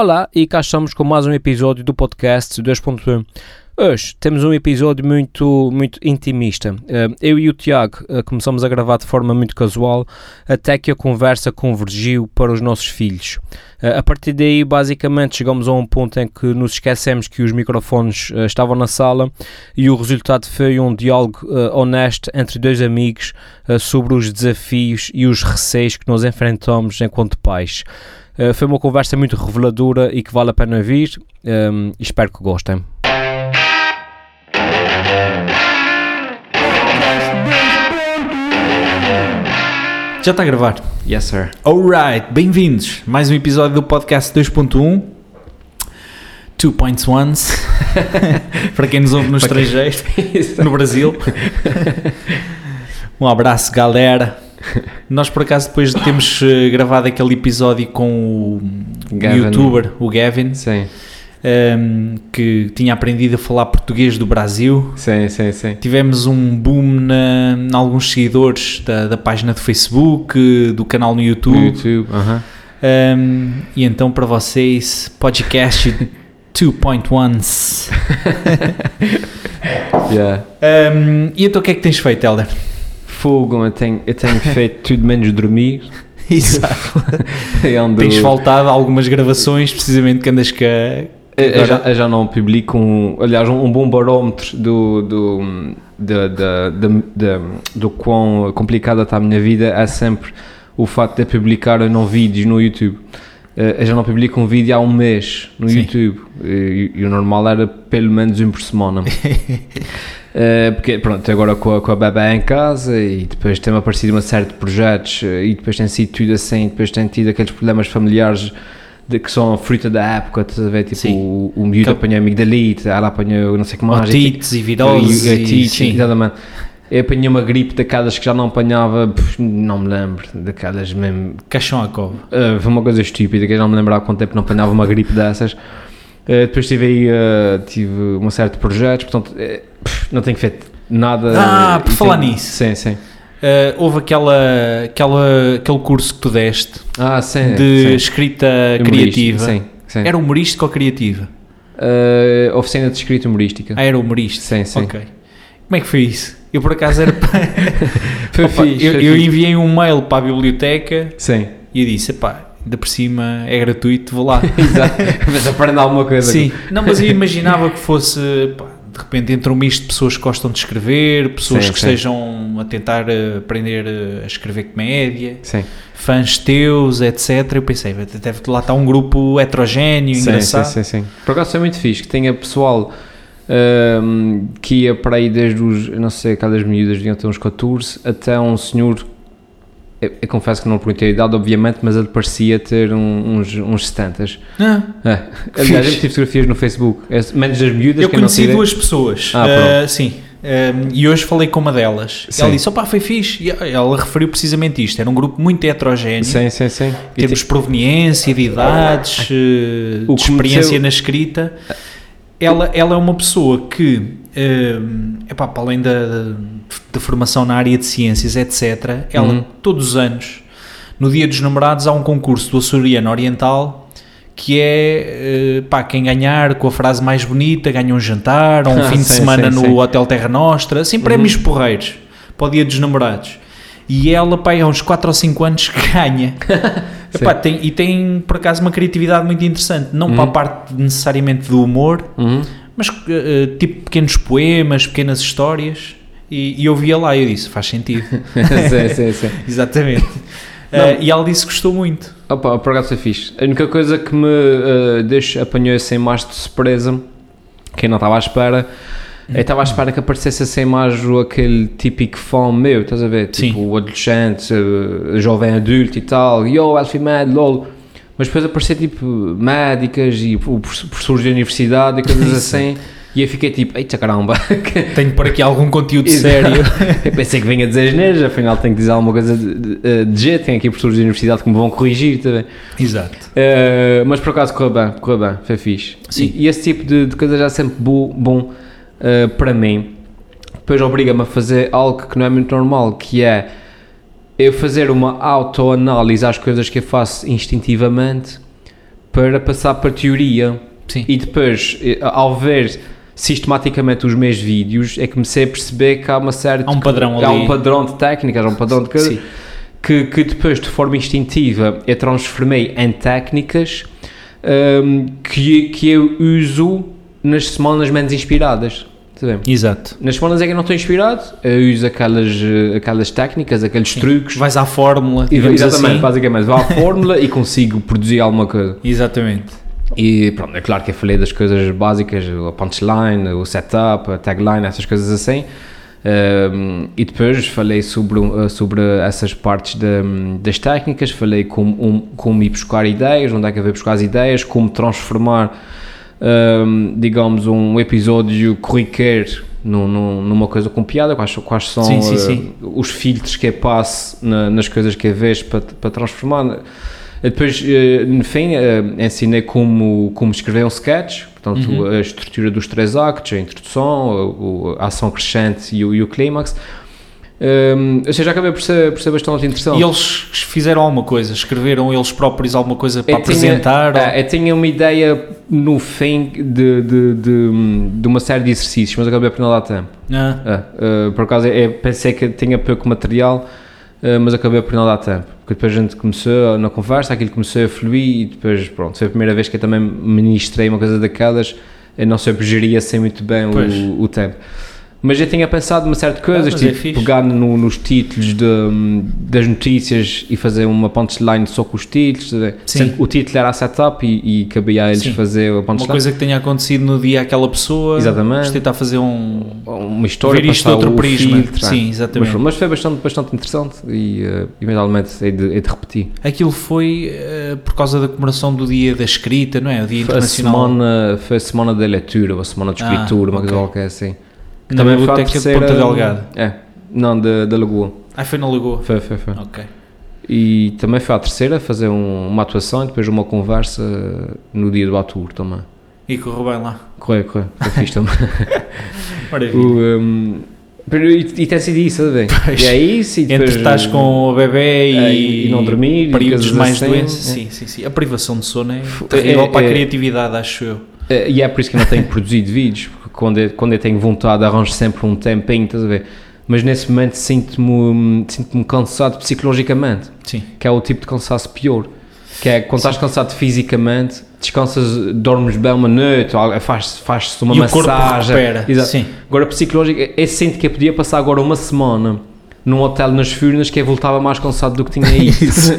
Olá, e cá estamos com mais um episódio do podcast 2.1. Hoje temos um episódio muito, muito intimista. Eh, Eu e o Tiago eh, começamos a gravar de forma muito casual, até que a conversa convergiu para os nossos filhos. Eh, A partir daí, basicamente, chegamos a um ponto em que nos esquecemos que os microfones estavam na sala e o resultado foi um diálogo honesto entre dois amigos sobre os desafios e os receios que nós enfrentamos enquanto pais. Eh, foi uma conversa muito reveladora e que vale a pena ouvir. Um, espero que gostem. Já está a gravar. Yes, sir. Alright, bem-vindos. Mais um episódio do podcast 2.1. Two points ones. Para quem nos ouve no estrangeiro, no Brasil. Um abraço, galera. Nós, por acaso, depois de termos eh, gravado aquele episódio com o Gavin. youtuber, o Gavin, Sim, ehm, que tinha aprendido a falar português do Brasil, sim, sim, sim. Tivemos um boom na, em alguns seguidores da, da página do Facebook, do canal no YouTube. YouTube, aham. Um, e então para vocês, podcast 2.1s. Yeah. Um, e então o que é que tens feito, Helder? Fogo, eu tenho, eu tenho feito tudo menos dormir. Exato. Ando- Tens faltado algumas gravações, precisamente que andas cá. Eu, já, eu já não publico um, aliás, um, bom barómetro do, do, da- da- da- do quão complicada está a minha vida é sempre o facto de publicar não vídeos no YouTube. Eh, Eu já não publico um vídeo há um mês no Sim. YouTube e, e o normal era pelo menos um por semana. Eh, porque pronto, agora com a, com a bebé em casa e depois tem-me aparecido uma série de projetos eh, e depois tem sido tudo assim, depois tem tido aqueles problemas familiares de, que são a fruta da época, estás a ver? Tipo, Sim. o, o miúdo Aquele- apanhou amigdalite, ela apanhou não sei o que mais. Otites e viroses. E- e- e- otite, sim. exatamente. Eu apanhei uma gripe daquelas que já não apanhava, não me lembro, daquelas mesmo. Caixão à cova. Uh, foi uma coisa estúpida, que eu não me lembro há quanto tempo não apanhava uma gripe dessas. Uh, depois tive aí uh, tive uma série de projetos, portanto, não tenho feito nada. Ah, por falar tenho- nisso. Sim, sim. Uh, houve aquela, aquela, aquele curso que tu deste Ah, sim. de sim. escrita criativa. Sim, sim. Era humorística ou criativa? Uh, oficina de escrita humorística. Ah, era humorista. Sim, sim. Ok. Como é que foi isso? Eu por acaso era. Foi Opa, fixe, eu, eu enviei um mail para a biblioteca Sim. e eu disse: pá, ainda por cima é gratuito, vou lá. Exato. Mas aprende alguma coisa. Sim, não, mas eu imaginava que fosse, pá, de repente, entre um misto de pessoas que gostam de escrever, pessoas Sim, que sim. estejam a tentar eh, aprender eh, a escrever comédia, Sim. fãs teus, etc. Eu pensei, deve lá estar um grupo heterogéneo, engraçado. Sim, sim, sim. Por acaso foi muito fixe que tenha pessoal ahm, que ia para aí desde os, não sei, aquelas miúdas deviam ter uns 14 até um senhor. Eu, eu confesso que não perguntei a idade, obviamente, mas ele parecia ter um- uns, uns 70. Ah, É. Aliás, eu tive fotografias no Facebook, é, menos das miúdas eu conheci duas pessoas, Ah, eh, sim, eh, e hoje falei com uma delas. Sim. Ela disse: opá, foi fixe. E ela referiu precisamente isto: era um grupo muito heterogéneo. Sim, sim, sim. Em termos de proveniência, de idades, O de experiência meteu- na escrita, ela, ela é uma pessoa que, eh, epá, para além da, da, formação na área de ciências, etc., ela Uhum. todos os anos, no Dia dos Namorados, há um concurso do Açoriano Oriental que é, eh, pá, quem ganhar com a frase mais bonita ganha um jantar, ou um Ah, fim de sim, semana sim, no sim. Hotel Terra Nostra, assim prémios porreiros para o Dia dos Namorados. E ela, pá, há uns 4 ou 5 anos que ganha. Epá, tem, e tem, por acaso, uma criatividade muito interessante. Não Uhum. para a parte necessariamente do humor, Uhum. mas eh, tipo pequenos poemas, pequenas histórias. E, e eu via lá e eu disse, faz sentido. sim, sim, sim. Exatamente. Eh, e ela disse que gostou muito. Opa, por acaso foi fixe. A única coisa que me uh, deixa, apanhou assim mais de surpresa, que eu não estava à espera, eu estava à espera que aparecesse essa imagem, aquele típico fã meu, estás a ver? Tipo, o adolescente, uh, jovem adulto e tal, yo, Elfie Mad, lol. Mas depois aparecia tipo médicas e professores da universidade e coisas assim. E eu fiquei tipo, eita caramba, Tenho por aqui algum conteúdo sério. eu pensei que vinha dizer asneiras, afinal tenho que dizer alguma coisa de, de, de jeito, tenho aqui professores da universidade que me vão corrigir também. Exato. Uh, mas por acaso correu bem, correu bem, foi fixe. Sim. E, e esse tipo de, de coisa já é sempre bo- bom uh, para mim. Depois obriga-me a fazer algo que não é muito normal, que é eu fazer uma autoanálise às coisas que eu faço instintivamente para passar para a teoria. Sim. E depois, eh, ao ver sistematicamente os meus vídeos, é que comecei a perceber que há uma série Há um padrão ali. Há um padrão de técnicas, há um padrão de coisa Sim. que, que depois, de forma instintiva, eu transformei em técnicas hum, que, que eu uso nas semanas menos inspiradas. Bem? Exato. Nas semanas em que eu não estou inspirado, eu uso aquelas, eh, aquelas técnicas, aqueles truques. Vais à fórmula, E, exatamente, assim. basicamente, vou à fórmula e consigo produzir alguma coisa. Exatamente. E pronto, é claro que eu falei das coisas básicas, a punchline, o setup, a tagline, essas coisas assim. Um, e depois falei sobre, uh, sobre essas partes da- das técnicas, falei como, um, como ir buscar ideias, onde é que eu vou buscar as ideias, como transformar, um, digamos, um episódio corriqueiro num, num- numa coisa com piada, quais, quais são Sim, sim, uh, sim. os filtros que eu passo na- nas coisas que eu vejo para, para transformar. Depois, eh, no fim, eh, ensinei como, como escrever um sketch, portanto, Uhum. a estrutura dos três actos, a introdução, o- a ação crescente e o, e o clímax. Um, ou seja, acabei por ser, por ser bastante interessante. E eles fizeram alguma coisa? Escreveram eles próprios alguma coisa para Eu tinha- apresentar? ou- é, eu tinha uma ideia no fim de, de, de, de uma série de exercícios, mas acabei por não dar tempo. Ah, É, eh, por acaso, eu pensei que tinha pouco material, eh, mas acabei por não dar tempo. Porque depois a gente começou na conversa, aquilo começou a fluir e depois, pronto, foi a primeira vez que eu também ministrei uma coisa daquelas, eu não sempre geria assim muito bem o, o tempo. Mas eu tinha pensado uma de coisas, mas é tipo fixe. pegar no- nos títulos de- das notícias e fazer uma punchline só com os títulos. a? Sim. O título era a setup e, e cabia a eles Sim. fazer a uma punchline. coisa que tenha acontecido no dia àquela pessoa. Exatamente. Tentar fazer um. uma história, Ver isto de outro prisma. filtro, Sim, é. exatamente. Mas, mas foi bastante, bastante interessante e uh, eventualmente hei de, hei de repetir. Aquilo foi eh, por causa da comemoração do dia da escrita, não é? O dia Foi a, internacional. semana, foi a semana da leitura, ou a semana de Ah, escritura, uma coisa ok. qualquer assim. Que foi a biblioteca de Ponta Delgada. É, não, da, da Lagoa. Ah, foi na Lagoa. Foi, foi, foi. Ok. E também foi a terceira, fazer um- uma atuação e depois uma conversa no dia do Atur também. E correu bem lá. Correu, correu, foi fixe também. Maravilha. O, um, e, e tem sido isso, sabe. E é isso, e depois... Entre estás com o bebê É, e, e não dormir, e períodos mais assim, doentes. é. Sim, sim, sim. A privação de sono é terrível é- para a é- criatividade, acho eu. Eh, E é por isso que eu não tenho produzido vídeos, quando eu, quando eu tenho vontade arranjo sempre um tempinho, estás a ver? Mas nesse momento sinto-me sinto cansado psicologicamente, Sim. que é o tipo de cansaço pior. Que é quando estás cansado fisicamente, descansas, dormes bem uma noite, ou faz- faz-se uma e o corpo massagem. recupera. Exato. Sim. Agora, psicológico, eu sinto que eu podia passar agora uma semana num hotel nas Furnas que voltava mais cansado do que tinha. Isso.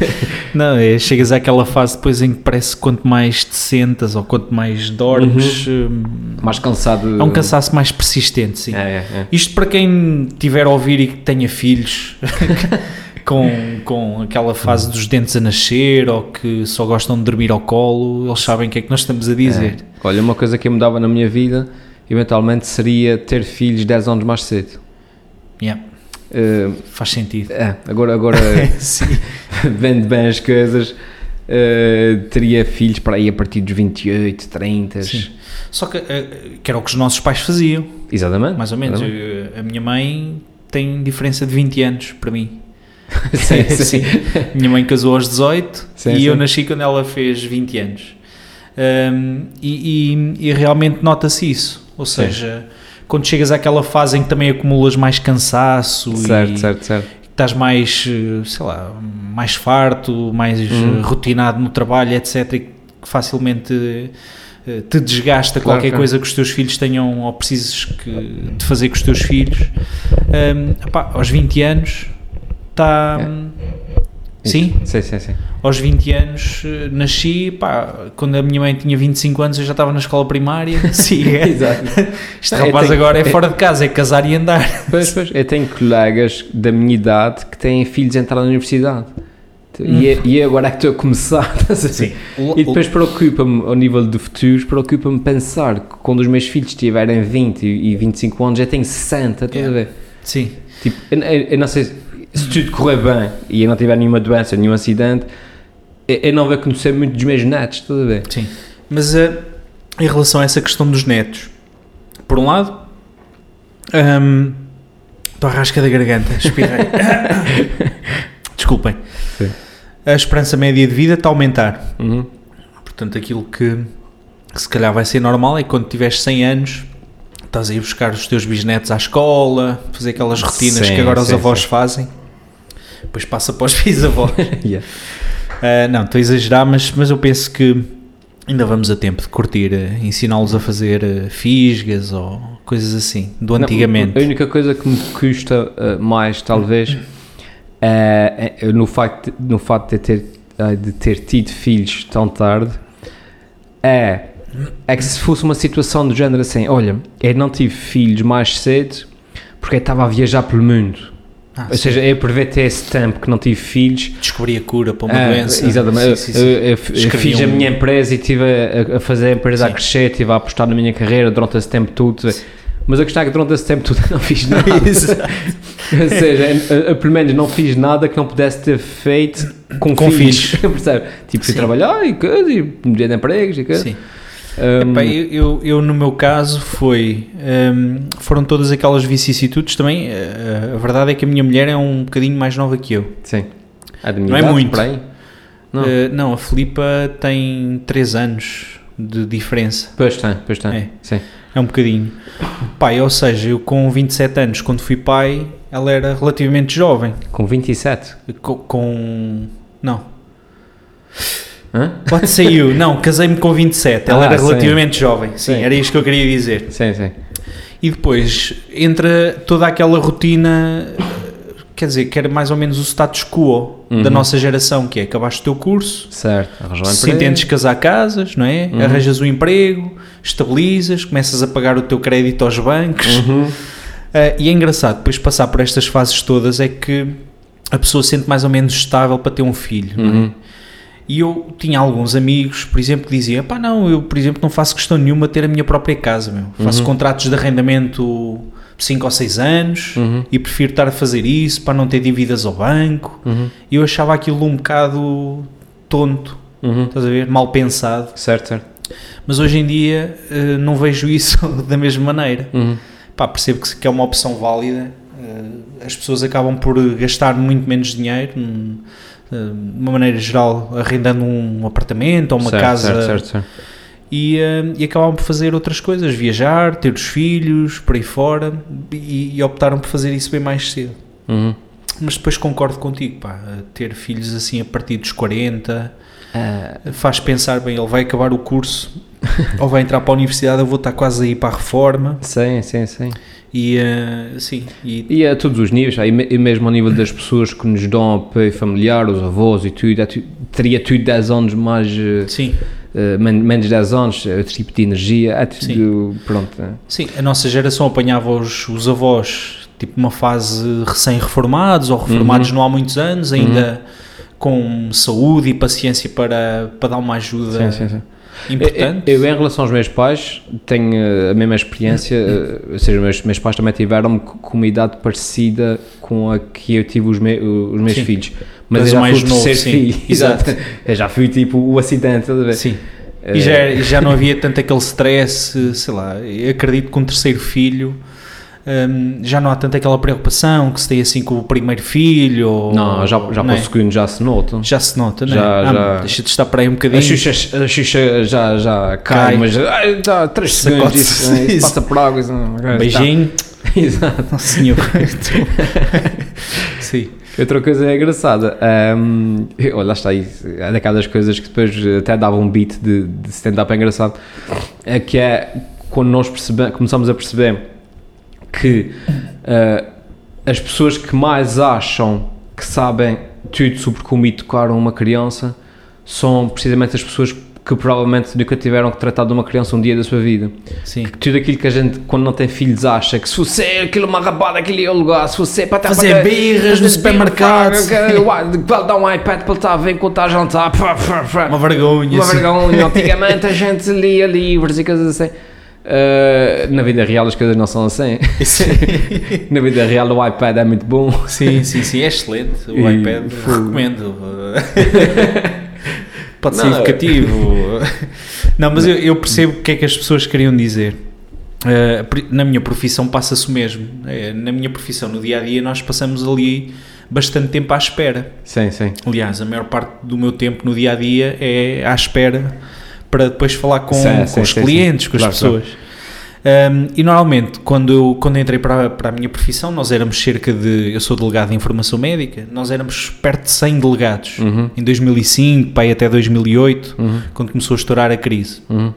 Não, é, chegas àquela fase depois em que parece que quanto mais te sentas ou quanto mais dormes, hum, mais cansado. é um cansaço mais persistente, sim. É, é, é. Isto para quem tiver a ouvir e que tenha filhos com, com aquela fase dos dentes a nascer ou que só gostam de dormir ao colo, eles sabem o que é que nós estamos a dizer. É. Olha, uma coisa que eu mudava na minha vida, eventualmente, seria ter filhos 10 anos mais cedo. Yeah, Eh, faz sentido. é, agora, agora vendo bem as coisas, eh, teria filhos para aí a partir dos 28, 30. Sim. Só que, eh, que era o que os nossos pais faziam, Exatamente. mais ou menos. exatamente. Eu- a minha mãe tem diferença de 20 anos para mim. sim, sim. Minha mãe casou aos 18 Sim, e eu sim. nasci quando ela fez 20 anos. Um, e, e- e realmente nota-se isso. Ou Sim. Quando chegas àquela fase em que também acumulas mais cansaço Certo, e certo, certo. estás mais, eh, sei lá, mais farto, mais Uhum. rotinado no trabalho, etc. E que facilmente eh, te desgasta Claro, qualquer claro. coisa que os teus filhos tenham ou precises que, de fazer com os teus filhos. Um, epá, aos 20 anos está. Sim, Sim, sim, sim. aos 20 anos eh, nasci, pá, quando a minha mãe tinha 25 anos eu já estava na escola primária, siga. Exato. Este rapaz tenho- agora é fora de casa, é casar e andar. Pois, pois. Eu tenho colegas da minha idade que têm filhos a entrar na universidade. E, é- e é agora é que estou a começar. ver? E depois preocupa-me, ao nível de futuros, preocupa-me pensar que quando os meus filhos tiverem 20 e 25 anos, já tenho 60, estás a ver? Sim, Tipo, eu- eu não sei, se- tudo correr bem e eu não tiver nenhuma doença, nenhum acidente, eu, eu não vou conhecer muito dos meus netos, a ver? sim. Mas eh, em relação a essa questão dos netos, por um lado, hum, estou à rasca da garganta, espirrei. Desculpem. Sim. A esperança média de vida está a aumentar. Uhum. Portanto, aquilo que, que se calhar vai ser normal é que quando tiveres 100 anos estás a ir buscar os teus bisnetos à escola, fazer aquelas rotinas Sim, que agora os sim, avós sim. fazem. Depois passa para os bisavós. Yeah. Uh, não, estou a exagerar, mas, mas eu penso que ainda vamos a tempo de curtir, uh, ensiná-los a fazer uh, fisgas ou coisas assim, do Não, antigamente. a única coisa que me custa uh, mais, talvez, é, é no, facto, de- no facto de ter, de ter tido filhos tão tarde, é, é que se fosse uma situação do género assim, olha, eu não tive filhos mais cedo porque eu estava a viajar pelo mundo. Ah, Ou sim. seja, eu aproveitei esse tempo que não tive filhos Descobri a cura para uma Ah, doença. Exatamente. Sim, sim, Eu- sim. eu- eu fiz a um- minha empresa e estive a, a fazer a empresa a crescer, estive a apostar na minha carreira durante esse tempo todo. Mas a questão é que durante esse tempo todo eu não fiz nada. Ou seja, eu, eu, pelo menos não fiz nada que não pudesse ter feito com, Com filhos. Percebe? Tipo, fui Sim. trabalhar e coisa, e mudei de empregos e coisa. Sim. Um, Epá, eu, eu, eu, no meu caso foi um, foram todas aquelas vicissitudes também uh, a verdade é que a minha mulher é um bocadinho mais nova que eu sim. Não é muito. Não. Uh, não, a Filipa tem 3 anos de diferença Pois tem, pois tem. É. Sim. é um bocadinho pai, ou seja, eu com 27 anos quando fui pai, ela era relativamente jovem Com 27. com, com não, Hã? pode ser eu não, casei-me com 27 ela Ah, era sim. relativamente jovem sim, Sim. era isto que eu queria dizer Sim, sim. E depois entra toda aquela rotina, quer dizer, que era mais ou menos o status quo da Uhum. nossa geração, que é acabaste o teu curso, Certo. Arranjar um se emprego. casar casas, não é? Uhum. Arranjas um emprego, estabilizas, começas a pagar o teu crédito aos bancos. Uhum. Ah, e é engraçado, depois de passar por estas fases todas, é que a pessoa se sente mais ou menos estável para ter um filho, não é? Uhum. E eu tinha alguns amigos, por exemplo, que diziam: pá, não, eu, por exemplo, não faço questão nenhuma de ter a minha própria casa, meu. Faço Uhum. contratos de arrendamento de 5 ou 6 anos Uhum. e prefiro estar a fazer isso para não ter dívidas ao banco. Uhum. E eu achava aquilo um bocado tonto, Uhum. estás a ver? Mal pensado. Certo, certo. Mas hoje em dia eh, não vejo isso da mesma maneira. Uhum. Pá, percebo que, é uma opção válida. eh, as pessoas acabam por gastar muito menos dinheiro, de uma maneira geral, arrendando um apartamento ou uma certo, casa Certo, certo, certo. E, eh, e acabam por fazer outras coisas, viajar, ter os filhos, por aí fora, e, e optaram por fazer isso bem mais cedo. Uhum. Mas depois concordo contigo, pá, ter filhos assim a partir dos 40 Ah, faz pensar bem, ele vai acabar o curso ou vai entrar para a universidade, eu vou estar quase a ir para a reforma sim, sim, sim. e eh, sim, e E a todos os níveis, aí e mesmo ao nível das pessoas que nos dão apoio familiar, os avós e tudo, é teria tudo 10 anos mais, eh, sim, eh, men- menos 10 anos, é outro tipo de energia, é tudo, pronto. é. sim, a nossa geração apanhava os, os avós tipo uma fase recém-reformados ou reformados Uhum. não há muitos anos, ainda com saúde e paciência para, para dar uma ajuda Sim, sim, sim. importante. Eu, eu, em relação aos meus pais, tenho eh, a mesma experiência, eh, ou seja, meus, meus pais também tiveram com uma idade parecida com a que eu tive os, me, os meus Sim. filhos. Mas Mas eu já mais fui novo, sim. filho. Exato. Eu já fui tipo o acidente, estás a ver? Sim. Eh, E já, e já não havia tanto aquele stress, sei lá, acredito que um terceiro filho hum, já não há tanto aquela preocupação que se tem assim com o primeiro filho. Ou, Não, já, já não para é? o segundo já se nota. Já se nota, não é? Já- Ah, já. Deixa de estar para aí um A bocadinho. Xuxa, a Xuxa já, já cai, Cai. mas ai, dá 3 Sacode-se. segundos, isso, isso Isso. passa por água. Isso, Um beijinho. Tá. Exato. Nossa senhor. Sim. Outra coisa é engraçada, hum, olha, está isso, é daquelas coisas que depois até dava um beat de, de stand-up engraçado, é que é quando nós percebe, começamos a perceber que ah, as pessoas que mais acham que sabem tudo sobre como educar uma criança são precisamente as pessoas que provavelmente nunca tiveram que tratar de uma criança um dia da sua vida Sim. tudo aquilo que a gente, quando não tem filhos, acha que se você é aquilo uma rabada, aquele é o lugar, se você é para Fazer para- birras no supermercado. que- que- Vai dar um iPad para estar a ver enquanto está a jantar. Uma vergonha. Uma vergonha. Antigamente a gente lia livros e coisas assim. Uh, na vida real as coisas não são assim. na vida real o iPad é muito bom. Sim, sim, sim, é excelente. O E iPad foi- recomendo. Pode ser Não, educativo. Não, mas eu, eu percebo o que é que as pessoas queriam dizer. Uh, na minha profissão passa-se o mesmo. Eh, na minha profissão, no dia a dia, nós passamos ali bastante tempo à espera. Sim, sim. Aliás, a maior parte do meu tempo no dia a dia é à espera para depois falar com, Sim, com sim, os sim, clientes, com as Claro, claro. pessoas. Um, e normalmente, quando eu, quando entrei para, a- para a minha profissão, nós éramos cerca de. Eu sou delegado de informação médica, nós éramos perto de 100 delegados. Uhum. Em 2005, pai, até 2008, Uhum. quando começou a estourar a crise. Uhum.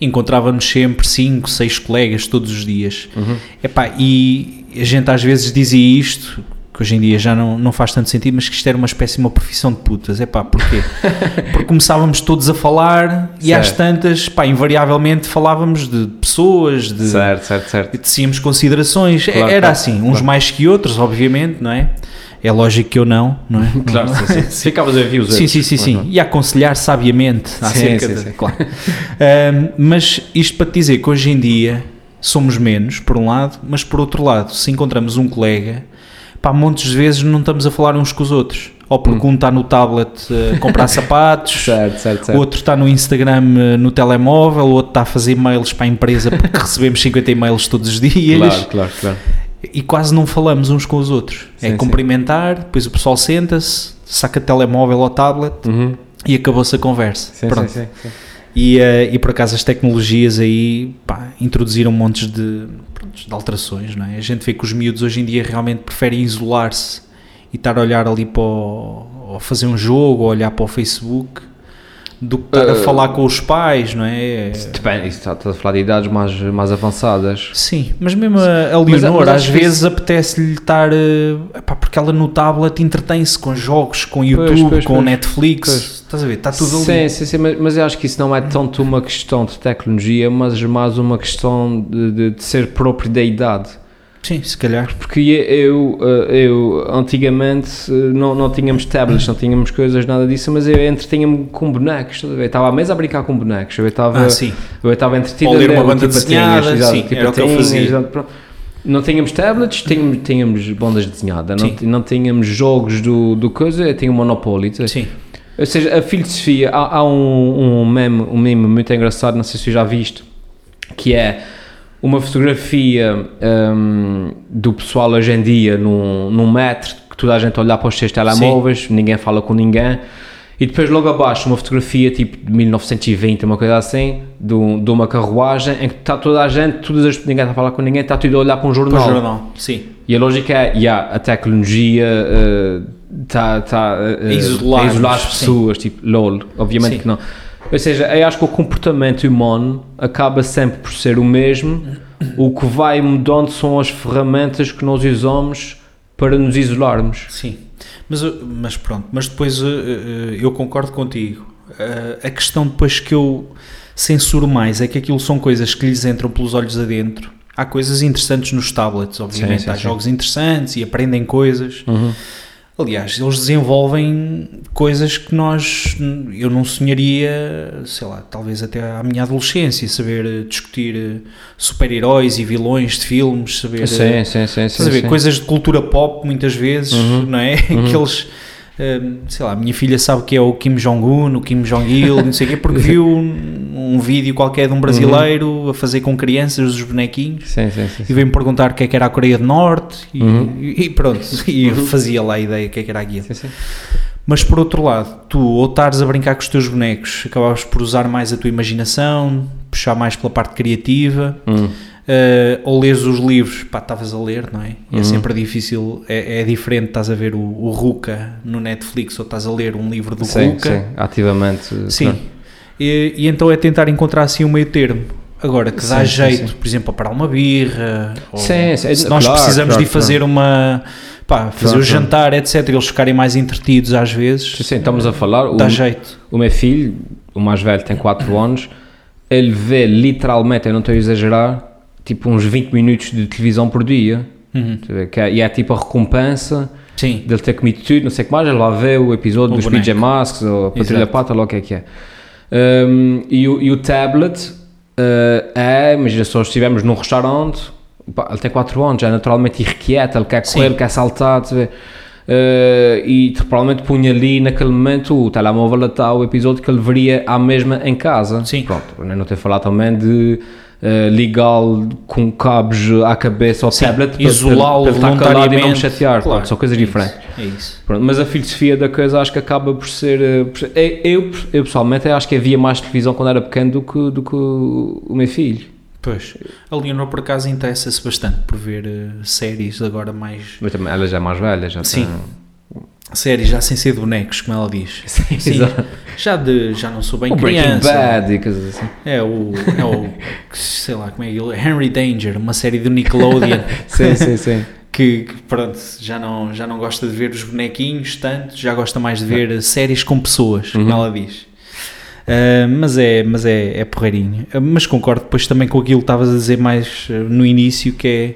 Encontrávamos sempre 5, 6 colegas todos os dias. Uhum. Epá, e a gente às vezes dizia isto, que hoje em dia já não, não faz tanto sentido, mas que isto era uma espécie de uma profissão de putas. Epá, porquê? Porque começávamos todos a falar e às Certo. tantas, pá, invariavelmente falávamos de pessoas, de, Certo, certo, certo. tecíamos considerações. Claro, era claro, assim, uns claro. mais que outros, obviamente, não é? É lógico que eu não, não é? Claro, sim, sim. Ficavas a ver os Sim, sim, sim, sim. E a aconselhar sabiamente sim, de. sim. Claro. Mas isto para te dizer que hoje em dia somos menos, por um lado, mas por outro lado, se encontramos um colega, pá, montes de vezes não estamos a falar uns com os outros. Ou porque um está no tablet a comprar sapatos, Certo, certo, certo. outro está no Instagram eh, no telemóvel, o outro está a fazer e-mails para a empresa porque recebemos 50 e-mails todos os dias Claro, claro, claro. e quase não falamos uns com os outros. Sim, é sim. cumprimentar, depois o pessoal senta-se, saca telemóvel ou tablet Uhum. e acabou-se a conversa. Sim, Pronto. sim, sim, sim. E, eh, e por acaso as tecnologias aí pá, introduziram montes de, de alterações, não é? A gente vê que os miúdos hoje em dia realmente preferem isolar-se e estar a olhar ali para o, ou fazer um jogo, ou olhar para o Facebook, do que estar a Eh, falar com os pais, não é? Depende, está, estás a falar de idades mais, mais avançadas. Sim, mas mesmo a, a Mas- Leonor, mas às vezes apetece-lhe estar. eh, epá, porque ela no tablet entretém-se com jogos, com YouTube, pois, com pois. Netflix. Estás a ver? Está tudo ali. Sim, sim, sim, mas, mas eu acho que isso não é tanto uma questão de tecnologia, mas mais uma questão de, de- de ser próprio da idade. Sim, se calhar. Porque eu, eh, eu antigamente eh, não, não tínhamos tablets, não tínhamos coisas, nada disso, mas eu entretinha-me com bonecos. estás a ver? Eu estava à mesa a brincar com bonecos, eu estava, Ah, sim. eu estava entretido Ou ler a uma banda tipo desenhada, exato, sim, tipo era o que eu fazia. exato, pronto. Não tínhamos tablets, tínhamos, tínhamos bandas desenhadas, não, Sim. não tínhamos jogos do, do coisa, eu tinha o Monopoly. a? Sim. Ou seja, a filosofia, há, há um, um, meme, um meme muito engraçado, não sei se já viste, que é uma fotografia hum, do pessoal hoje em dia num, num metro, que toda a gente olhar para os seus telemóveis, ninguém fala com ninguém, e depois logo abaixo uma fotografia tipo de 1920, uma coisa assim, de, um- de uma carruagem, em que está toda a gente, todas as, ninguém está a falar com ninguém, está tudo a olhar para um Para jornal. o jornal. Sim. E a lógica é, yeah, a tecnologia está tá, uh, A isolar as sim. pessoas, tipo, lol, obviamente Sim. que não. Ou seja, eu acho que o comportamento humano acaba sempre por ser o mesmo, o que vai mudando são as ferramentas que nós usamos para nos isolarmos. Sim. Mas, uh, mas pronto, mas depois uh, uh, eu concordo contigo. Uh, a questão depois que eu censuro mais é que aquilo são coisas que lhes entram pelos olhos adentro. Há coisas interessantes nos tablets, obviamente. sim, Há sim. jogos interessantes e aprendem coisas. Aliás, eles desenvolvem coisas que nós, eu não sonharia, sei lá, talvez até à minha adolescência, saber eh, discutir eh, super-heróis e vilões de filmes, saber... eh, Sim, sim, sim. Sim. Coisas de cultura pop, muitas vezes, não é? Aqueles, hum, sei lá, a minha filha sabe que é o Kim Jong-un, o Kim Jong-il, não sei o quê, porque viu um, vídeo qualquer de um brasileiro a fazer com crianças os bonequinhos Sim, sim, sim. e veio-me perguntar o que é que era a Coreia do Norte e, Uhum. e- pronto, e eu fazia lá a ideia o que é que era aquilo. Mas por outro lado, tu ou estares a brincar com os teus bonecos, acabavas por usar mais a tua imaginação, puxar mais pela parte criativa, Hum. Uh, ou lês os livros, pá, estavas a ler, não é? E Uhum. é sempre difícil, é, é diferente, estás a ver o, o Ruka no Netflix ou estás a ler um livro do Sim, Ruka. sim, ativamente. Sim. claro. E, e então é tentar encontrar assim um meio termo. Agora, que dá Sim, jeito, sim. por exemplo, a parar uma birra, Sim, se nós claro, precisamos claro, de fazer uma, pá, fazer Claro, o jantar, etc., eles ficarem mais entretidos às vezes, Sim, sim, estamos a falar. O, dá jeito. o meu filho, o mais velho, tem 4 anos, ele vê literalmente, eu não estou a exagerar, tipo uns 20 minutos de televisão por dia. Uhum. Ver? É- e é tipo a recompensa Sim, dele ter comido tudo, não sei o que mais, ele lá vê o episódio O dos boneco. PJ Masks ou a Patrulha. Pata, lá o que é que é. Um, e, o, e o tablet uh, é, imagina só estivemos num restaurante, pá, ele tem 4 anos, é naturalmente irrequieto, ele quer correr, ele quer saltar? Uh, e provavelmente punha ali naquele momento o telemóvel a tal o episódio que ele veria à mesma em casa. Sim. Pronto, eu não ter falado também de uh, ligá-lo com cabos à cabeça ao Sim, tablet para- isolá-lo estar calado e não me chatear. Claro, Pronto, são coisas é isso, diferentes. É isso. Pronto, mas a filosofia da coisa acho que acaba por ser. eh, por ser- eu, eu, pessoalmente acho que havia mais televisão quando era pequeno do que, do que o meu filho. Pois. A Leonor, por acaso, interessa-se bastante por ver eh, séries agora mais. Mas também ela já é mais velha, já Sim. tem- Séries já sem ser de bonecos, como ela diz. Sim, Sim. Já de. Já não sou bem O Breaking criança. Bad e coisas assim. É o. É o. sei lá, como é que ele. Henry Danger, uma série do Nickelodeon. Sim, sim, sim. que, que, pronto, já não, já não gosta de ver os bonequinhos tanto, já gosta mais de ver séries com pessoas, como Uhum. ela diz. Ah, mas é, mas é, é porreirinho. Ah, mas concordo depois também com aquilo que estavas a dizer mais ah, no início, que é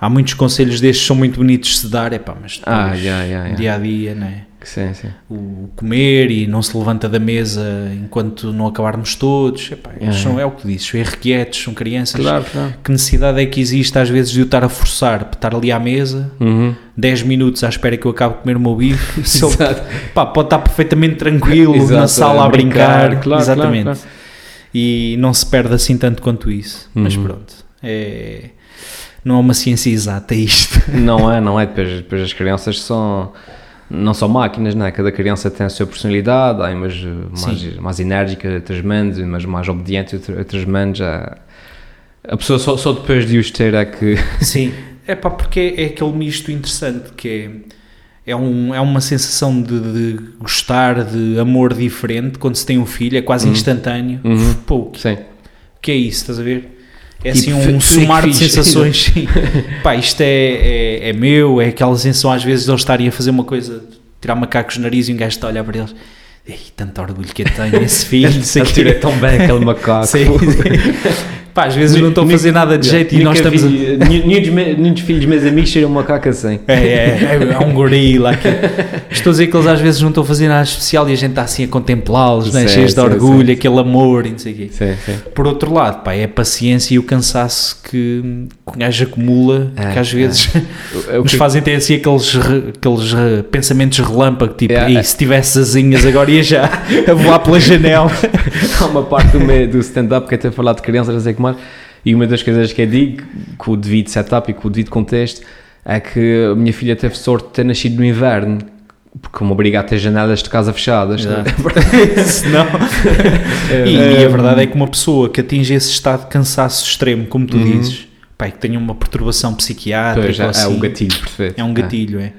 há muitos conselhos destes são muito bonitos de se dar, é pá, mas depois, Ah, yeah, yeah, yeah. dia a dia, né? Sim, sim. o comer e não se levanta da mesa enquanto não acabarmos todos, epá, É. são, é o que tu dizes, são irrequietos, são crianças. Claro, claro. Que necessidade é que existe às vezes de eu estar a forçar para estar ali à mesa, Uhum. 10 minutos à espera que eu acabe de comer o meu bife, Exato. pá, pode estar perfeitamente tranquilo Exato, na sala a brincar, claro, exatamente, claro, e não se perde assim tanto quanto isso, mas Uhum. pronto, é, não é uma ciência exata isto. Não é, não é. Depois, depois as crianças são. Não são máquinas, não é? Cada criança tem a sua personalidade, há umas mais, mais enérgicas, outras menos, umas mais obedientes, outra- outras menos. já- A pessoa só, só depois de os ter é que. Sim, é pá, porque é, é aquele misto interessante que é, é, um, é uma sensação de, de gostar, de amor diferente quando se tem um filho, é quase Uhum. instantâneo. Uhum. Pô, o que, Sim. que é isso, estás a ver? É Tipo, assim um somar de sensações. Pá, isto é, é, é meu, é aquela sensação às vezes de eles estarem a fazer uma coisa, tirar macacos no nariz e um gajo está a olhar para eles. Ei, tanto orgulho que eu tenho, esse filho, sei o quê." Atira tão bem aquele macaco. Sim, sim. Pá, às vezes não estou a fazer nada de jeito e nós estamos a... vi- nenhum, nenhum dos filhos meus amigos cheira um macaco assim. É, é, é um gorila. aqui. Estou a dizer que eles às vezes não estão a fazer nada especial e a gente está assim a contemplá-los, né? Cheios de orgulho, aquele amor e não sei o quê. Por outro lado, pá, é a paciência e o cansaço que, o gajo acumula, É, que às é. vezes nos fazem ter assim aqueles, aqueles pensamentos relâmpago, tipo, É, "Ih, é. se tivesse asinhas agora ia já a voar pela janela. Há uma parte do, do stand-up que é ter falado de crianças, o que e uma das coisas que eu digo, com o devido setup e com o devido contexto, é que a minha filha teve sorte de ter nascido no inverno, porque me obriga a ter janelas de casa fechadas. Senão... e, e a verdade é que uma pessoa que atinge esse estado de cansaço extremo, como tu Uhum. dizes, pá, que tenha uma perturbação psiquiátrica, Pois, é, é assim, o gatilho perfeito. é um gatilho, é.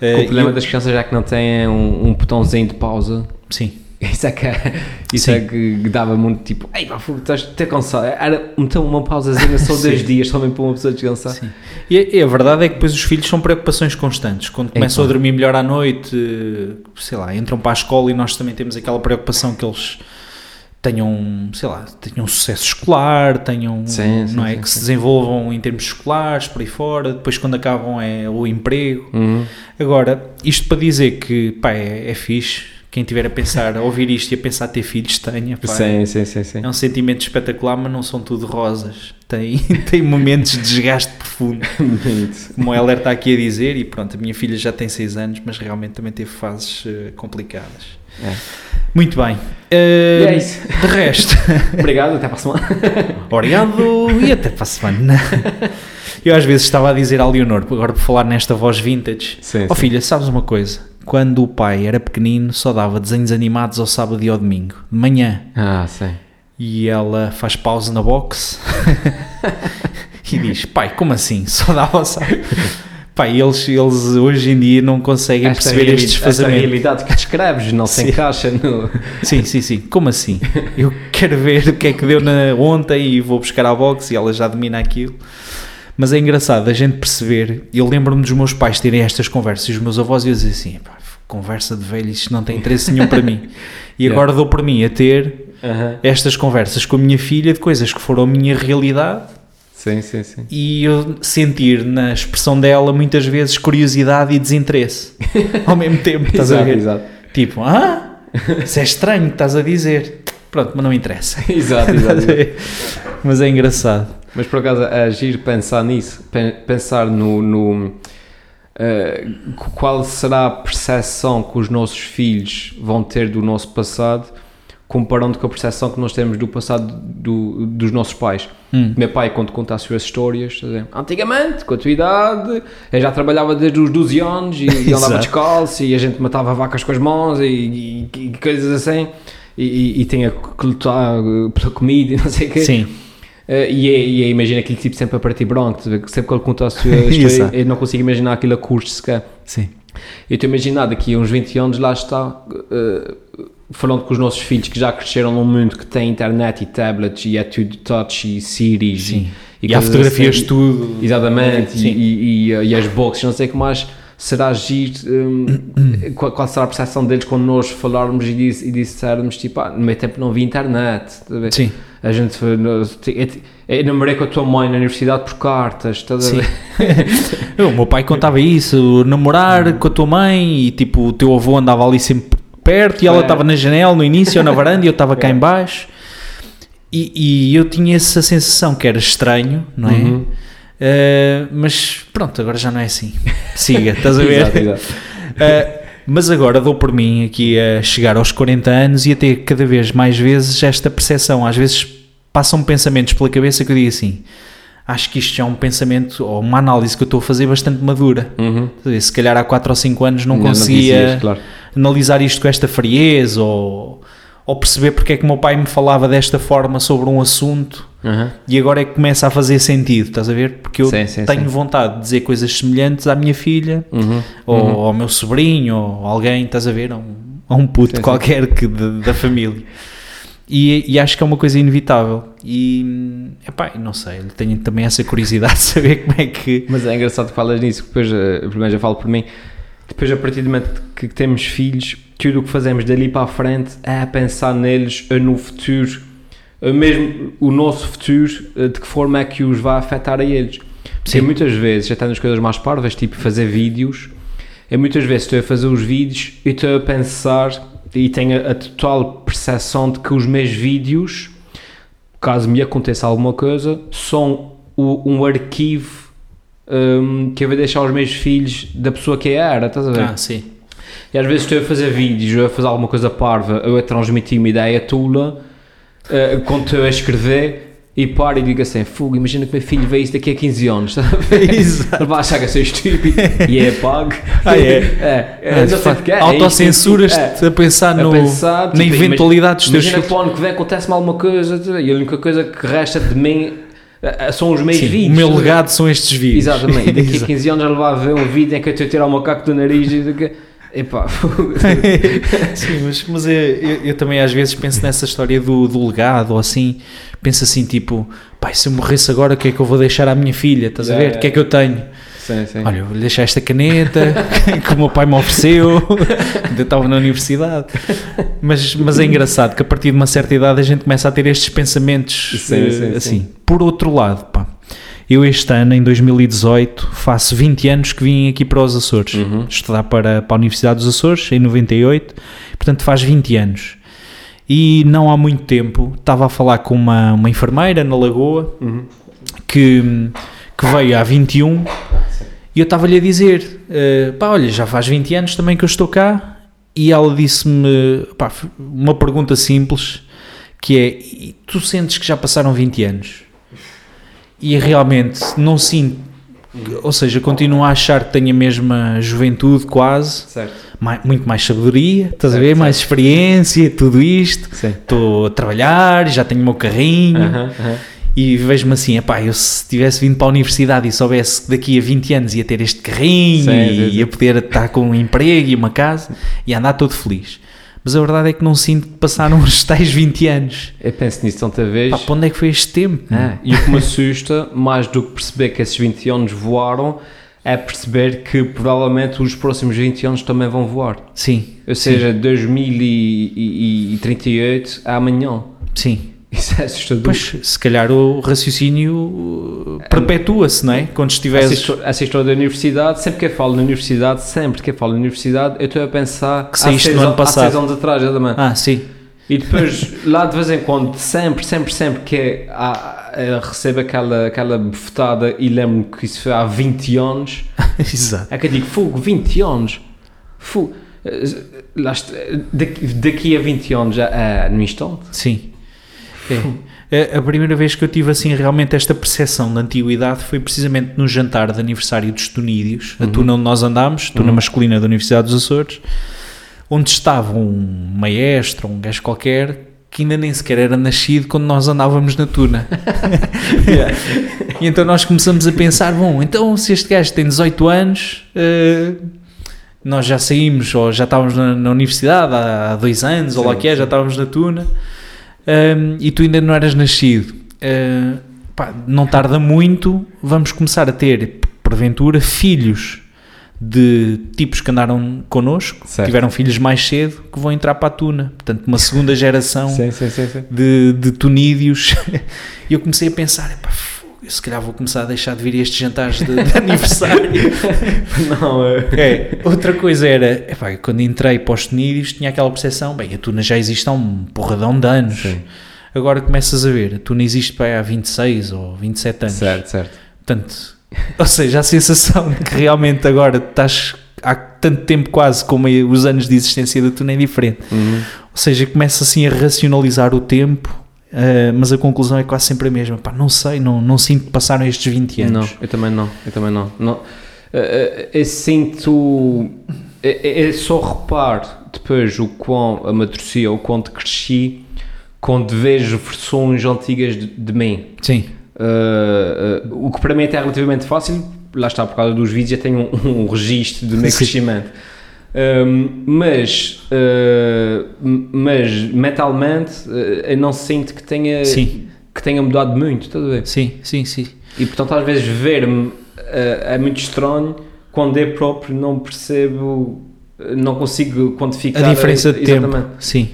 É. Eh, O problema eu- das crianças é que não têm um, um botãozinho de pausa. Sim, Isso é que, é- isso Sim. é que dava muito tipo, ei, pá, estás até cansado. Era então uma pausazinha só dois dias, só mesmo para uma pessoa descansar. sim. E, a- e a verdade é que depois os filhos são preocupações constantes. Quando começam a Então. dormir melhor à noite, sei lá, entram para a escola e nós também temos aquela preocupação que eles tenham, sei lá, tenham sucesso escolar, tenham, Sim, sim, não é, sim, que se desenvolvam em termos escolares, por aí fora, depois quando acabam é o emprego. Uhum. Agora, isto para dizer que, pá, é, é fixe, quem tiver a pensar, a ouvir isto e a pensar ter filhos, tenha, pá, Sim, sim, sim, sim. é um sentimento espetacular, mas não são tudo rosas. Tem, tem momentos de desgaste profundo, como ela está aqui a dizer, e pronto, a minha filha já tem 6 anos, mas realmente também teve fases eh, complicadas. É. Muito bem. E Eh, é isso. De resto, Obrigado, até para a semana. obrigado e até para a semana. Eu às vezes estava a dizer à Leonor, agora por falar nesta voz vintage, Sim, ó sim. filha, sabes uma coisa? Quando o pai era pequenino, só dava desenhos animados ao sábado e ao domingo, de manhã. Ah, sim. E ela faz pausa na box e diz: Pai, como assim? Só dava ao sábado. Pai, eles, eles hoje em dia não conseguem Esta, perceber reali- estes esta realidade que descreves não se encaixa no. Sim, sim, sim. Como assim? Eu quero ver o que é que deu na ontem e vou buscar à box e ela já domina aquilo. Mas é engraçado a gente perceber. Eu lembro-me dos meos pais terem estas conversas e os meus avós iam dizer assim: "Pá, conversa de velho, isto não tem interesse nenhum para mim. E Yeah. agora dou para mim a ter Aham. estas conversas com a minha filha de coisas que foram a minha realidade Sim, sim, sim. e eu sentir na expressão dela muitas vezes curiosidade e desinteresse ao mesmo tempo, estás a exato, ver? exato. Tipo, ah, isso é estranho que estás a dizer. Pronto, mas não interessa. Exato, exato. mas é engraçado. Mas por acaso é agir pensar nisso, pen- pensar no, no eh, qual será a percepção que os nossos filhos vão ter do nosso passado comparando com a percepção que nós temos do passado do, dos nossos pais. Hum. Meu pai, quando conta as suas histórias, antigamente, com a tua idade, eu já trabalhava desde os 12 anos e, e andava descalço e a gente matava vacas com as mãos e, e- e coisas assim. E, e, e tinha que lutar eh, pela comida e não sei o quê. Sim. Eh, e, é- e é, imagina aquele tipo sempre a partir ver? sempre que ele conta a sua história, eu não consigo imaginar aquilo a curso sequer. Sim. Eu estou a imaginar daqui a uns 20 anos, lá está, eh, falando com os nossos filhos que já cresceram num mundo que tem internet e tablets e é tudo touch e Siri Sim. e, E há coisas fotografias assim. de tudo. Exatamente, Sim. e, e, e, e as boxes, não sei o que mais. Será agir, hum, qual, qual será a percepção deles quando nós falarmos e, dis, e dissermos tipo, ah, no meu tempo não havia internet, ver? Sim. A gente foi, namorei com a tua mãe na universidade por cartas, estás a Sim. ver? o meu pai contava isso, namorar com a tua mãe e tipo o teu avô andava ali sempre perto e ela É. estava na janela no início ou na varanda e eu estava cá em baixo e, e eu tinha essa sensação que era estranho, não é? Uhum. Eh, mas pronto, agora já não é assim. Siga, estás a ver? Exato, exato. Uh, mas agora dou por mim aqui a chegar aos 40 anos e a ter cada vez mais vezes esta percepção. Às vezes passam pensamentos pela cabeça que eu digo assim: acho que isto já é um pensamento ou uma análise que eu estou a fazer bastante madura. Uhum. Se calhar há 4 ou 5 anos não, Não, conseguia dizias, claro. analisar isto com esta frieza ou, ou perceber porque é que o meu pai me falava desta forma sobre um assunto Uhum. e agora é que começa a fazer sentido, estás a ver? Porque eu Sim, sim, tenho sim. vontade de dizer coisas semelhantes à minha filha Uhum. ou ao meu sobrinho, ou alguém, estás a ver, a um, a um puto qualquer que de- da família. E, e acho que é uma coisa inevitável. E, epá, não sei, tenho também essa curiosidade de saber como é que... Mas é engraçado que falas nisso, depois, eh, primeiro já falo por mim, depois a partir do momento que temos filhos, tudo o que fazemos dali para a frente é pensar neles eh, no futuro, eh, mesmo o nosso futuro, eh, de que forma é que os vai afetar a eles. Porque Sim. muitas vezes, até nas coisas mais parvas, tipo fazer vídeos, eu muitas vezes estou a fazer os vídeos e estou a pensar e tenho a, a total percepção de que os meus vídeos, caso me aconteça alguma coisa, são o- um arquivo hum, que eu vou deixar aos meus filhos da pessoa que era, estás a ver? Ah, sim. E às vezes estou a fazer vídeos, ou a fazer alguma coisa parva, ou a transmitir uma ideia tula, uh, quando estou a escrever, e paro e digo assim, fogo, imagina que meu filho vê isso daqui a 15 anos, estás a ver? Exato. Ele vai achar que eu sou estúpido, e é pago. Ah, é? é, é, facto, porque é, é Autocensuras-te é. a pensar, A no, pensar, na tipo, eventualidade dos teus Imagina que filhos. o ano que vem acontece-me alguma coisa, a e a única coisa que resta de mim são os meus Sim, vídeos. o meu a legado são estes vídeos. Exatamente, daqui a Exato. 15 anos ele vai ver um vídeo em que eu estou a tirar o macaco do nariz e daqui. Epá, Sim, mas, mas eu, eu- eu também às vezes penso nessa história do, do legado ou assim, penso assim tipo, pai, se eu morresse agora, o que é que eu vou deixar à minha filha? Estás a ver? É. O que é que eu tenho? Sim, sim. Olha, vou deixar esta caneta que o meu pai me ofereceu, ainda estava na universidade. Mas, mas é engraçado que a partir de uma certa idade a gente começa a ter estes pensamentos Sim, eh, sim, assim. sim. Por outro lado, pá, eu este ano, em 2018, faço 20 anos que vim aqui para os Açores, Uhum. estudar para, para a Universidade dos Açores, em 98, portanto faz 20 anos. E não há muito tempo estava a falar com uma, uma enfermeira na Lagoa Uhum. que, que veio há 21 e eu estava-lhe a dizer: eh, pá, olha, já faz 20 anos também que eu estou cá. E ela disse-me uma pergunta simples: que é, "E tu sentes que já passaram 20 anos? E realmente não sinto, ou seja, continuo a achar que tenho a mesma juventude quase, Certo. mai- muito mais sabedoria, estás a Certo, ver? certo. Mais experiência, tudo isto. Estou a trabalhar, já tenho o meu carrinho. Aham, aham. E vejo-me assim, epá, eu se tivesse vindo para a universidade e soubesse que daqui a 20 anos ia ter este carrinho Sim, e sim, sim. ia poder estar com um emprego e uma casa e andar todo feliz. Mas a verdade é que não sinto que passaram os tais 20 anos. Eu penso nisso tanta vez. Pá, para onde é que foi este tempo? É, E o que me assusta, mais do que perceber que esses 20 anos voaram, é perceber que provavelmente os próximos 20 anos também vão voar. Sim, Ou seja, 2038 é amanhã. sim. Isso é assustador. Pois, se calhar o raciocínio uh, perpetua-se, não é? Quando estiveres... essa história da universidade, sempre que eu falo na universidade, sempre que eu falo na universidade, eu estou a pensar Que saíste há seis, no ano an- há passado. seis anos atrás, exatamente. Ah, sim. E depois, lá de vez em quando, sempre, sempre, sempre que há, eu recebo aquela, aquela bufetada e lembro que isso foi há 20 anos, Exato. é que eu digo, fogo, 20 anos, fogo. está, daqui, daqui a 20 anos já é no instante. Sim. É. A primeira vez que eu tive assim realmente esta percepção da antiguidade foi precisamente no jantar de aniversário dos Tunídeos, a tuna onde nós andámos, tuna masculina da Universidade dos Açores, onde estava um maestro, um gajo qualquer, que ainda nem sequer era nascido quando nós andávamos na tuna. E então nós começamos a pensar, bom, então se este gajo tem 18 anos, eh, nós já saímos, ou já estávamos na, na universidade há, há dois anos, ou lá Sim, que é, já sim. estávamos na tuna, ehm, e tu ainda não eras nascido. Eh, pá, não tarda muito, vamos começar a ter, porventura, filhos de tipos que andaram connosco, Certo. tiveram filhos mais cedo, que vão entrar para a tuna. Portanto, uma segunda geração sim, sim, sim. de, de tunídeos. E eu comecei a pensar, epá, se calhar vou começar a deixar de vir estes jantares de, de aniversário. Não, é. É, outra coisa era, epá, quando entrei para os tunídeos tinha aquela percepção, bem, a tuna já existe há um porradão de anos. Sim. Agora começas a ver, a tuna existe há 26 ou 27 anos. Certo, certo. Portanto, ou seja, a sensação de que realmente agora estás há tanto tempo quase como os anos de existência da tuna é diferente. Uhum. Ou seja, começa assim a racionalizar o tempo, eh, mas a conclusão é quase sempre a mesma. Pá, não sei, não, não sinto que passaram estes 20 anos. Não, eu também não, eu também não. não. Eh, Eu sinto. É, é só reparo depois o quão amadureci ou o quanto cresci quando vejo versões antigas de, de mim. Sim, Uh, uh, o que para mim é relativamente fácil, lá está, por causa dos vídeos, já tenho um, um registro do meu Sim. crescimento. Um, mas, uh, mas mentalmente uh, eu não sinto que tenha, Sim. que tenha mudado muito, estás a ver? sim, sim, sim. E portanto, às vezes, ver-me uh, é muito estranho quando eu próprio não percebo, não consigo quantificar A diferença de exatamente. tempo. Sim.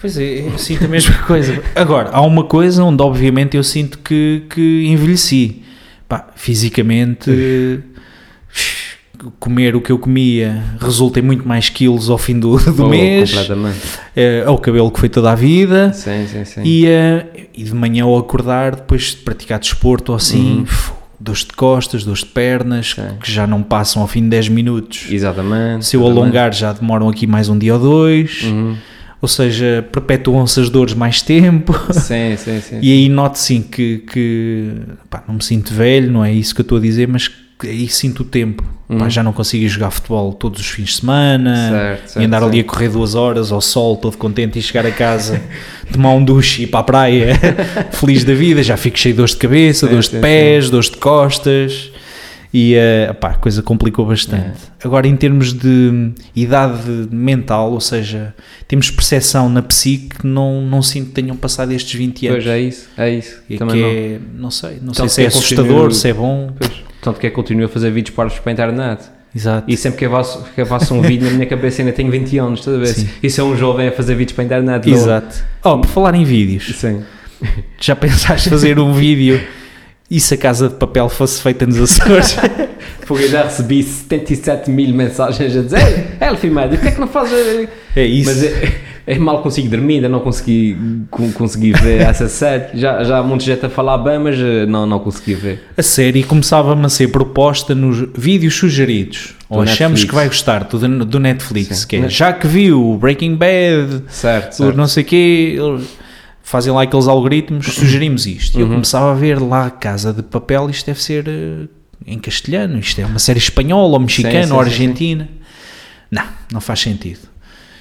Pois é, eu sinto a mesma coisa. Agora, há uma coisa onde obviamente eu sinto que, que envelheci. Pá, fisicamente, comer o que eu comia resulta em muito mais quilos ao fim do, do Oh, mês. Completamente. É, é o cabelo que foi toda a vida. Sim, sim, sim. E, eh, e de manhã ao acordar, depois de praticar desporto ou assim, Uhum. dores de costas, dores de pernas, Sim. que já não passam ao fim de 10 minutos. Exatamente. Se eu exatamente. alongar, já demoram aqui mais um dia ou dois. Uhum. Ou seja, perpetuam-se as dores mais tempo. Sim, sim, sim. E aí noto sim que, que pá, não me sinto velho, não é isso que eu estou a dizer, mas aí sinto o tempo. Pá, Uhum. já não consigo ir jogar futebol todos os fins de semana Certo, e certo, andar ali a certo. correr duas horas ao sol, todo contente e chegar a casa, tomar um duche e ir para a praia, feliz da vida. Já fico cheio de dores de cabeça, Sim, dores de sim, pés, dores de costas. E eh, pá, a coisa complicou bastante. É. Agora, em termos de idade mental, ou seja, temos percepção na psique, não, não sinto que tenham passado estes 20 anos. Pois é isso, é isso. E Também que não. é, não sei, não Tanto sei se é que eu assustador, continuo- se é bom. Pois. Tanto que é que continuo a fazer vídeos para para a internet. Exato. E sempre que eu faço, que eu faço um vídeo na minha cabeça ainda tenho 20 anos, estás a ver? Sim. Isso é um jovem a fazer vídeos para a internet. não? Exato. Oh, por falar em vídeos, Sim. já pensaste fazer um vídeo e se a casa de papel fosse feita nos Açores? Porque eu já recebi 77 mil mensagens a dizer Médio, o que é que não faz? eh?" É isso. Mas eu mal consigo dormir, ainda não consegui, con- consegui ver essa série. Já, já há muita gente a falar bem, mas eh, não, não consegui ver. A série começava-me a ser proposta nos vídeos sugeridos. ou Do achamos Netflix. que vai gostar do, do Netflix, Sim. que é já que viu o Breaking Bad, Certo, o certo. não sei quê, eles fazem lá aqueles algoritmos, sugerimos isto. E eu Uhum. começava a ver lá Casa de Papel, isto deve ser eh, em castelhano, isto é uma série espanhola ou mexicana sim, ou sim, sim. argentina. Não, não faz sentido.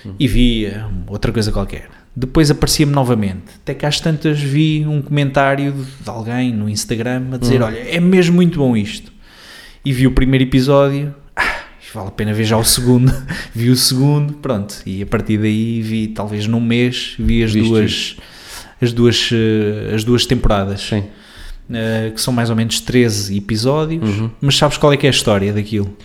Uhum. E via outra coisa qualquer. Depois aparecia-me novamente. Até que às tantas vi um comentário de alguém no Instagram a dizer: Uhum. Olha, é mesmo muito bom isto. E vi o primeiro episódio. Ah, vale a pena ver já o segundo. vi o segundo, pronto. E a partir daí vi, talvez num mês, vi as Viste duas. As duas, eh, as duas temporadas, Sim. eh, que são mais ou menos 13 episódios. Uhum. Mas sabes qual é que é a história daquilo?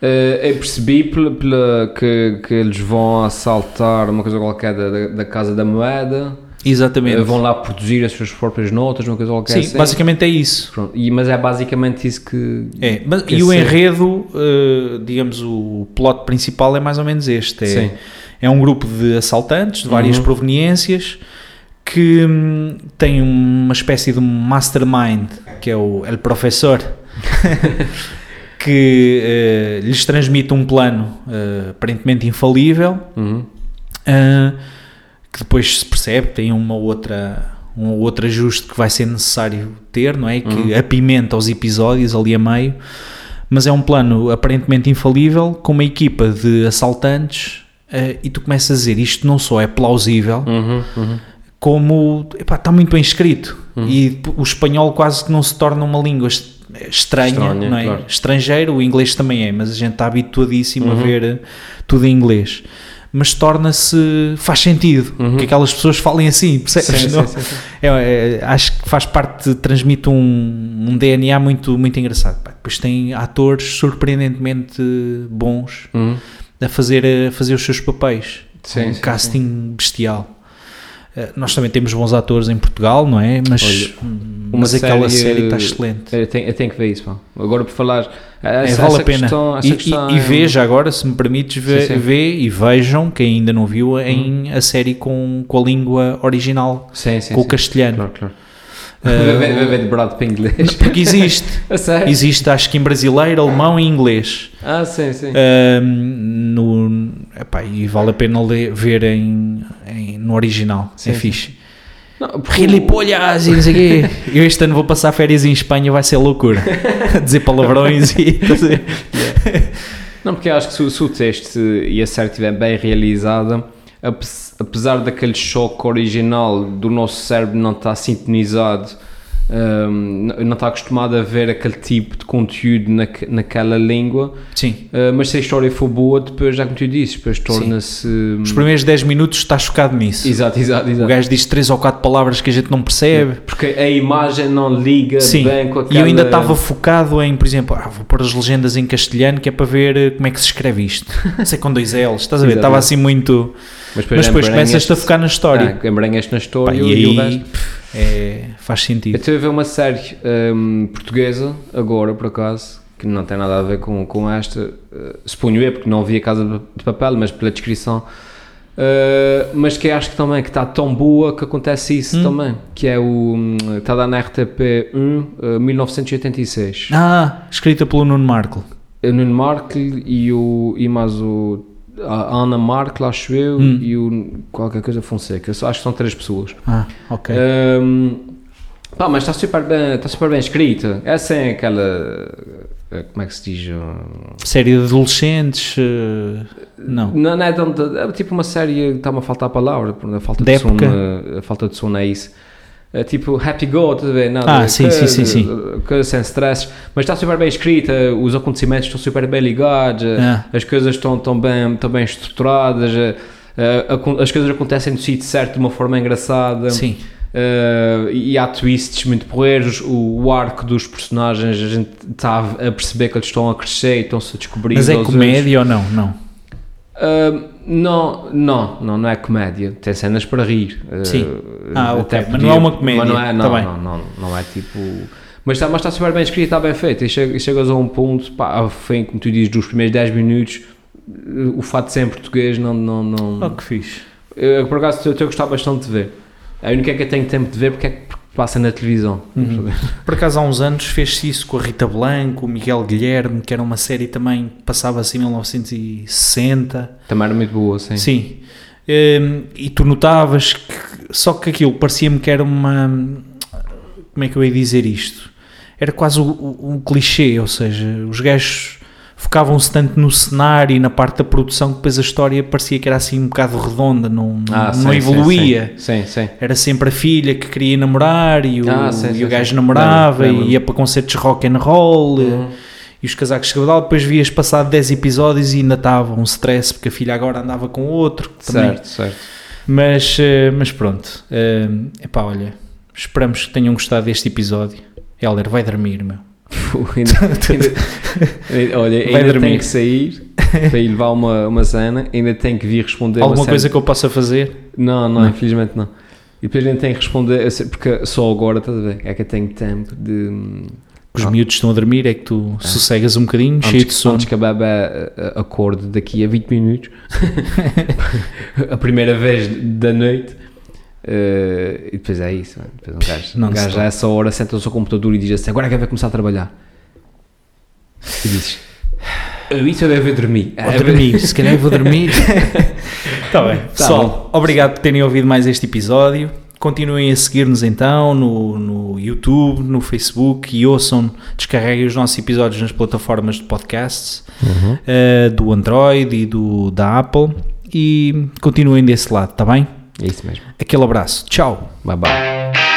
Eh, eu percebi pela, que, que eles vão assaltar uma coisa qualquer da, da, Casa da Moeda, Exatamente. eh, vão lá produzir as suas próprias notas, uma coisa qualquer Sim, assim. basicamente é isso. Pronto. E, mas é basicamente isso que. É, mas- que e o ser- enredo, eh, digamos, o plot principal é mais ou menos este. Sim. É, é um grupo de assaltantes de várias Uhum. proveniências que hum, tem uma espécie de mastermind, que é o El Professor, que eh, lhes transmite um plano eh, aparentemente infalível, Uhum. eh, que depois se percebe, tem uma outra, um outro ajuste que vai ser necessário ter, não é? Que apimenta os episódios ali a meio, mas é um plano aparentemente infalível, com uma equipa de assaltantes, e tu começas a dizer, isto não só é plausível, Uhum. Uhum. como epá, está muito bem escrito e p- o espanhol quase que não se torna uma língua est- estranha, Estranha, não é? claro. estrangeiro, o inglês também é, mas a gente está habituadíssimo a ver eh, tudo em inglês. Mas torna-se, faz sentido que aquelas pessoas falem assim, percebes? Sim, sim, sim. É, é, acho que faz parte, transmite um, um DNA muito, muito engraçado. Pá, Depois tem atores surpreendentemente bons Uhum. a fazer, a fazer os seus papéis. Um casting bestial. Eh, nós também temos bons atores em Portugal, não é? Mas, Olha, hum, uma mas aquela série, série está eh, excelente. Eu tenho, eu tenho que ver isso, pá. Agora por falar. É, Essa, vale essa a pena. Questão, e, questão e, e é- veja agora, se me permites, vê, Sim, sim. vê e vejam, quem ainda não viu, em a série com, com a língua original, Sim, com o castelhano. Claro, claro. Eh, Vai vai ver de brado para inglês. Porque existe. Existe, acho que em brasileiro, alemão e inglês. Ah, sim, sim. Ahm, no, epá, e vale a pena ler- ver em, em- no original. Sim, é sim. fixe. Não, porque- Gilipolhas e não sei quê. Eu este ano vou passar férias em Espanha, vai ser loucura. Dizer palavrões e. Não, porque eu acho que se, o- se o texto e a série estiver bem realizada, apes- apesar daquele choque original do nosso cérebro não estar sintonizado, n- não está acostumado a ver aquele tipo de conteúdo naque- naquela língua, Sim. uh, mas se a história for boa, depois, já como tu dizes, depois torna-se. hum, Os primeiros 10 minutos está chocado nisso. Exato, exato, O exato. gajo diz 3 ou 4 palavras que a gente não percebe. Porque a imagem não liga Sim, bem com e aquela. eu ainda estava focado em, por exemplo, ah, vou pôr as legendas em castelhano que é para ver eh, como é que se escreve isto. Não sei com dois L's, estás a ver? Exato. Estava assim muito. Mas Mas depois começas-te a focar na história. Ah, embranhas na Pá, história e e, o aí resto. é, faz Eu sentido. estive a ver uma série hum, portuguesa, agora por acaso, que não tem nada a ver com, com esta, uh, suponho eu, porque não vi a Casa de Papel, mas pela descrição, uh, mas que acho que também que está tão boa que acontece isso Hum. também, que é o, hum, está lá na RTP 1, uh, 1986. Ah, escrita pelo Nuno Marco. O Nuno Markle e, o, e mais o, a Ana Markle, acho eu, Hum. e o qualquer coisa Fonseca, acho que são três pessoas. Ah, ok. Hum, pá, mas está super bem, está super bem escrita. É aquela. eh, Como é que se diz? Série de adolescentes. eh, não. Não, não é, tanto, é tipo uma série. Está-me a faltar a palavra, a falta de, sono, época? eh, a falta de sono é isso. É tipo Happy Go, estás a ver? Nada, Ah, sim, sim, sim, sim. Coisa sem stress, mas está super bem escrita, os acontecimentos estão super bem ligados, eh, Ah. as coisas estão tão bem, tão bem estruturadas, eh, eh, as coisas acontecem no sítio certo de uma forma engraçada. Sim. Uh, e há twists muito porreiros, o, o arco dos personagens, a gente está a perceber que eles estão a crescer e estão-se a descobrir. Mas é comédia ou não? Não. Uh, não, não, não, não é comédia, tem cenas para rir. Uh, Sim. Ah, até ok, mas não é uma comédia, Mas não é, tá não, bem. não, não, não é tipo. Mas está, mas está super bem escrito, está bem feito. E chega- e chegas a um ponto, pá, fim, como tu dizes, dos primeiros 10 minutos, o fato de ser em português não. não, não Oh, que fixe. eu, por acaso, eu estou a gostar bastante de ver. A única que eu tenho tempo de ver porque é que passa na televisão. Uhum. Por acaso há uns anos fez-se isso com a Rita Blanco, o Miguel Guilherme, que era uma série também que passava assim em 1960. Também era muito boa, sim. Sim. Hum, e tu notavas que só que aquilo parecia-me que era uma como é que eu ia dizer isto? Era quase um, um clichê, ou seja, os gajos focavam-se tanto no cenário e na parte da produção que depois a história parecia que era assim um bocado redonda, não, Ah, não sim, evoluía. Sim, sim. Era sempre a filha que queria namorar e o, Ah, e o gajo namorava Lembro, lembro. e ia para concertos rock and roll Uhum. e os casacos de cabedal. Depois vias passado 10 episódios e ainda estava um stress porque a filha agora andava com outro. Também. Certo, certo. Mas, eh, mas pronto. É epá, olha, esperamos que tenham gostado deste episódio. Helder, vai dormir, meu. Fu, ainda- ainda- olha, Vai ainda dormir. tem que sair para ir levar uma, uma cena, ainda tem que vir responder Alguma uma coisa que eu possa fazer? Não, não, Não. infelizmente não. E depois ainda tem que responder, porque só agora, estás a ver, é que eu tenho tempo de... Os Ah. miúdos estão a dormir, é que tu sossegas um bocadinho, cheio de Antes, sono. antes que a eh, acorde daqui a 20 minutos, a primeira vez da noite, eh, e depois é isso, mano. depois um gajo, Não um gajo a essa hora senta no seu computador e diz assim, agora é que vai começar a trabalhar. E dizes, isso eu devo dormir. Vou dormir, se calhar vou dormir. Está bem. Pessoal, obrigado por terem ouvido mais este episódio. Continuem a seguir-nos então no, no YouTube, no Facebook e ouçam, descarreguem os nossos episódios nas plataformas de podcasts eh, do Android e do, da Apple e continuem desse lado, está bem? É isso mesmo. Aquele abraço. Tchau. Bye bye.